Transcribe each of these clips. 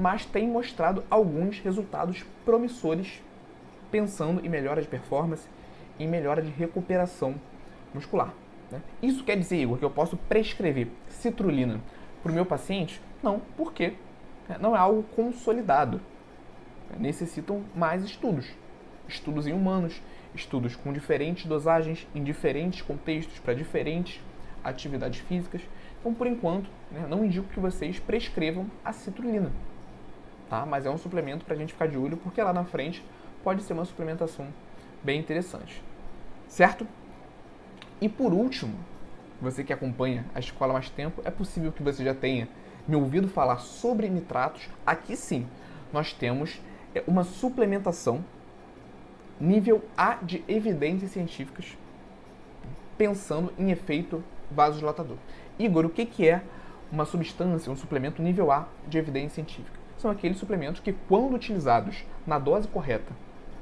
mas tem mostrado alguns resultados promissores pensando em melhora de performance, em melhora de recuperação muscular. Né? Isso quer dizer, Igor, que eu posso prescrever citrulina para o meu paciente? Não, porque não é algo consolidado. Necessitam mais estudos. Estudos em humanos, estudos com diferentes dosagens, em diferentes contextos, para diferentes atividades físicas. Então, por enquanto, né, não indico que vocês prescrevam a citrulina. Tá? Mas é um suplemento para a gente ficar de olho, porque lá na frente pode ser uma suplementação bem interessante. Certo? E por último, você que acompanha a escola há mais tempo, é possível que você já tenha me ouvido falar sobre nitratos. Aqui sim, nós temos é, uma suplementação nível A de evidências científicas, pensando em efeito vasodilatador. Igor, o que, que é uma substância, um suplemento nível A de evidência científica? São aqueles suplementos que, quando utilizados na dose correta,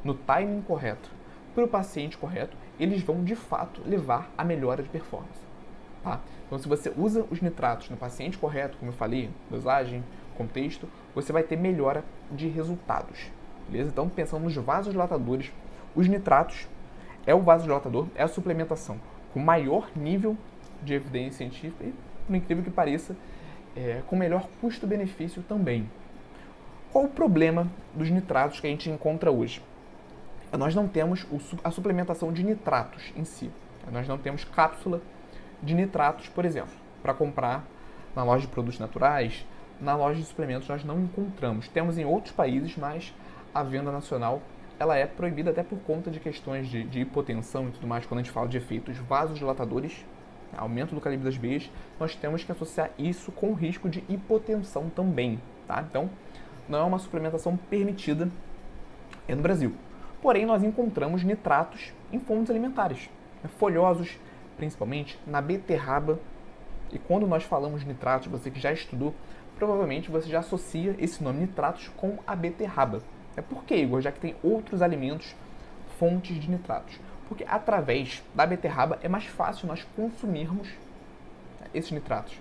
no timing correto, para o paciente correto, eles vão de fato levar a melhora de performance. Tá? Então, se você usa os nitratos no paciente correto, como eu falei, dosagem, contexto, você vai ter melhora de resultados. Beleza? Então, pensando nos vasodilatadores, os nitratos é o vasodilatador, é a suplementação com maior nível de evidência científica e, por incrível que pareça, é, com melhor custo-benefício também. Qual o problema dos nitratos que a gente encontra hoje? nós não temos a suplementação de nitratos em si. Nós não temos cápsula de nitratos, por exemplo, para comprar na loja de produtos naturais, na loja de suplementos nós não encontramos. Temos em outros países, mas a venda nacional ela é proibida até por conta de questões de, de hipotensão e tudo mais. Quando a gente fala de efeitos vasodilatadores, aumento do calibre das veias, nós temos que associar isso com o risco de hipotensão também. Tá? Então, não é uma suplementação permitida no Brasil. Porém, nós encontramos nitratos em fontes alimentares, né, folhosos, principalmente na beterraba. E quando nós falamos nitratos, você que já estudou, provavelmente você já associa esse nome nitratos com a beterraba. É por que, Igor? Já que tem outros alimentos fontes de nitratos. Porque através da beterraba é mais fácil nós consumirmos esses nitratos.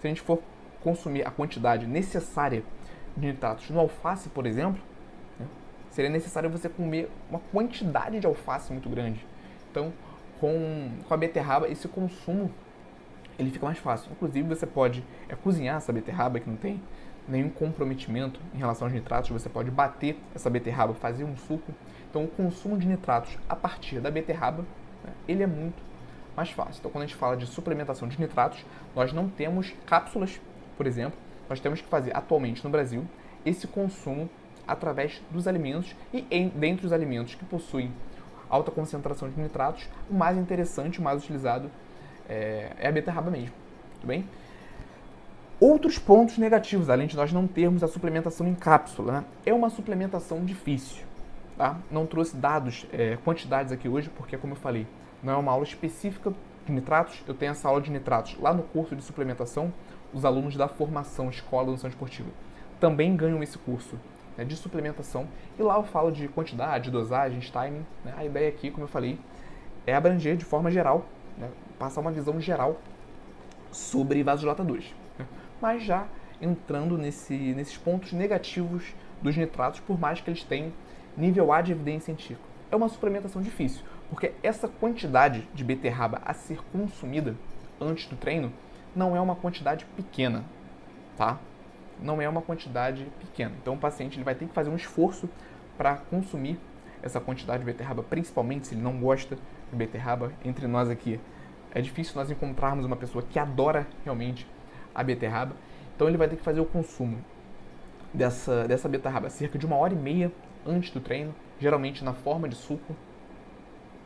Se a gente for consumir a quantidade necessária de nitratos no alface, por exemplo, seria necessário você comer uma quantidade de alface muito grande. Então, com, com a beterraba, esse consumo ele fica mais fácil. Inclusive, você pode é, cozinhar essa beterraba que não tem nenhum comprometimento em relação aos nitratos. Você pode bater essa beterraba, fazer um suco. Então, o consumo de nitratos a partir da beterraba, né, ele é muito mais fácil. Então, quando a gente fala de suplementação de nitratos, nós não temos cápsulas, por exemplo. Nós temos que fazer atualmente no Brasil esse consumo através dos alimentos e em, dentre os alimentos que possuem alta concentração de nitratos, o mais interessante, o mais utilizado é, é a beterraba mesmo, tudo bem? Outros pontos negativos, além de nós não termos a suplementação em cápsula, né? é uma suplementação difícil. Tá? Não trouxe dados, é, quantidades aqui hoje, porque, como eu falei, não é uma aula específica de nitratos. Eu tenho essa aula de nitratos lá no curso de suplementação. Os alunos da formação Escola Nutrição Esportiva também ganham esse curso né, de suplementação. E lá eu falo de quantidade, dosagens, timing. Né? A ideia aqui, como eu falei, é abranger de forma geral, né, passar uma visão geral sobre vasodilatadores. Mas já entrando nesse, nesses pontos negativos dos nitratos, por mais que eles tenham nível A de evidência científica. É uma suplementação difícil, porque essa quantidade de beterraba a ser consumida antes do treino não é uma quantidade pequena, tá? não é uma quantidade pequena. Então o paciente ele vai ter que fazer um esforço para consumir essa quantidade de beterraba, principalmente se ele não gosta de beterraba. Entre nós aqui, é difícil nós encontrarmos uma pessoa que adora realmente a beterraba. Então ele vai ter que fazer o consumo dessa, dessa beterraba cerca de uma hora e meia antes do treino, geralmente na forma de suco.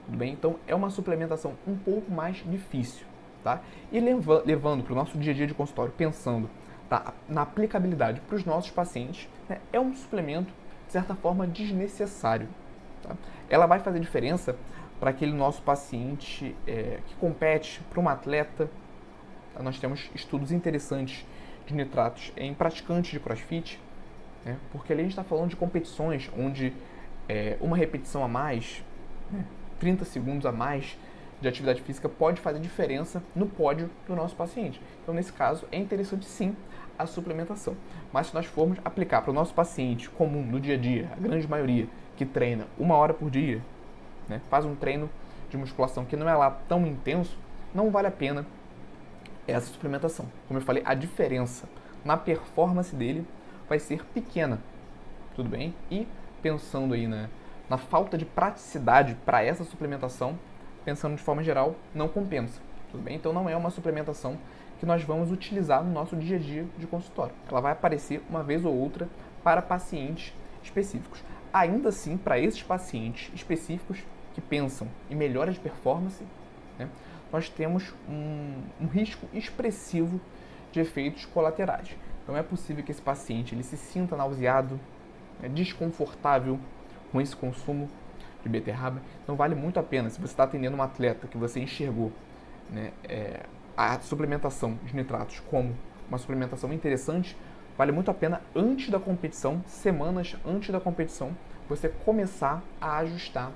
Tudo bem? Então é uma suplementação um pouco mais difícil. Tá? E levando para o nosso dia a dia de consultório, pensando tá, na aplicabilidade para os nossos pacientes, né, é um suplemento, de certa forma, desnecessário. Tá? Ela vai fazer diferença para aquele nosso paciente é, que compete, para um atleta. Nós temos estudos interessantes de nitratos em praticantes de crossfit, né? porque ali a gente está falando de competições onde é, uma repetição a mais né, 30 segundos a mais de atividade física pode fazer diferença no pódio do nosso paciente. Então, nesse caso, é interessante sim a suplementação. Mas se nós formos aplicar para o nosso paciente comum no dia a dia, a grande maioria que treina uma hora por dia, né, faz um treino de musculação que não é lá tão intenso, não vale a pena essa suplementação. Como eu falei, a diferença na performance dele vai ser pequena, tudo bem? E pensando aí na, na falta de praticidade para essa suplementação, pensando de forma geral, não compensa, tudo bem? Então não é uma suplementação que nós vamos utilizar no nosso dia a dia de consultório. Ela vai aparecer uma vez ou outra para pacientes específicos. Ainda assim, para esses pacientes específicos que pensam em melhora de performance, né, nós temos um, um, risco expressivo de efeitos colaterais. Então é possível que esse paciente ele se sinta nauseado, né, desconfortável com esse consumo de beterraba. Então vale muito a pena, se você está atendendo um atleta que você enxergou né, é, a suplementação de nitratos como uma suplementação interessante, vale muito a pena antes da competição, semanas antes da competição, você começar a ajustar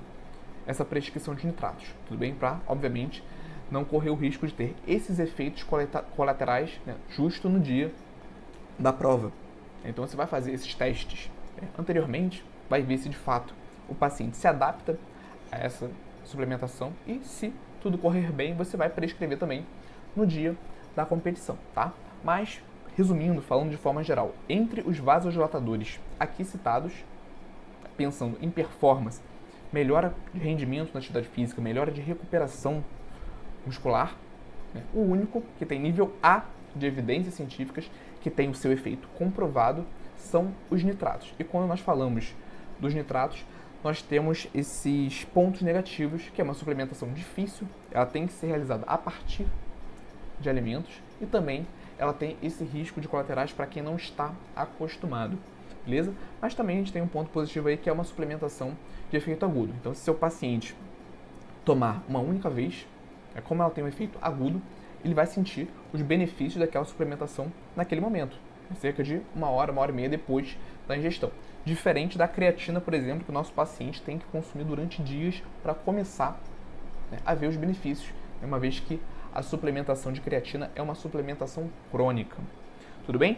essa prescrição de nitratos, tudo bem? Para, obviamente, não correr o risco de ter esses efeitos colaterais né, justo no dia da prova. Então você vai fazer esses testes né, anteriormente, vai ver se de fato o paciente se adapta a essa suplementação e se tudo correr bem, você vai prescrever também no dia da competição, tá? Mas, resumindo, falando de forma geral, entre os vasodilatadores aqui citados, pensando em performance, melhora de rendimento na atividade física, melhora de recuperação muscular, né? o único que tem nível A de evidências científicas, que tem o seu efeito comprovado, são os nitratos. E quando nós falamos dos nitratos, nós temos esses pontos negativos, que é uma suplementação difícil, ela tem que ser realizada a partir de alimentos e também ela tem esse risco de colaterais para quem não está acostumado, beleza? Mas também a gente tem um ponto positivo aí que é uma suplementação de efeito agudo. Então, se seu paciente tomar uma única vez, é como ela tem um efeito agudo, ele vai sentir os benefícios daquela suplementação naquele momento, cerca de uma hora, uma hora e meia depois da ingestão. Diferente da creatina, por exemplo, que o nosso paciente tem que consumir durante dias para começar né, a ver os benefícios, uma vez que a suplementação de creatina é uma suplementação crônica. Tudo bem?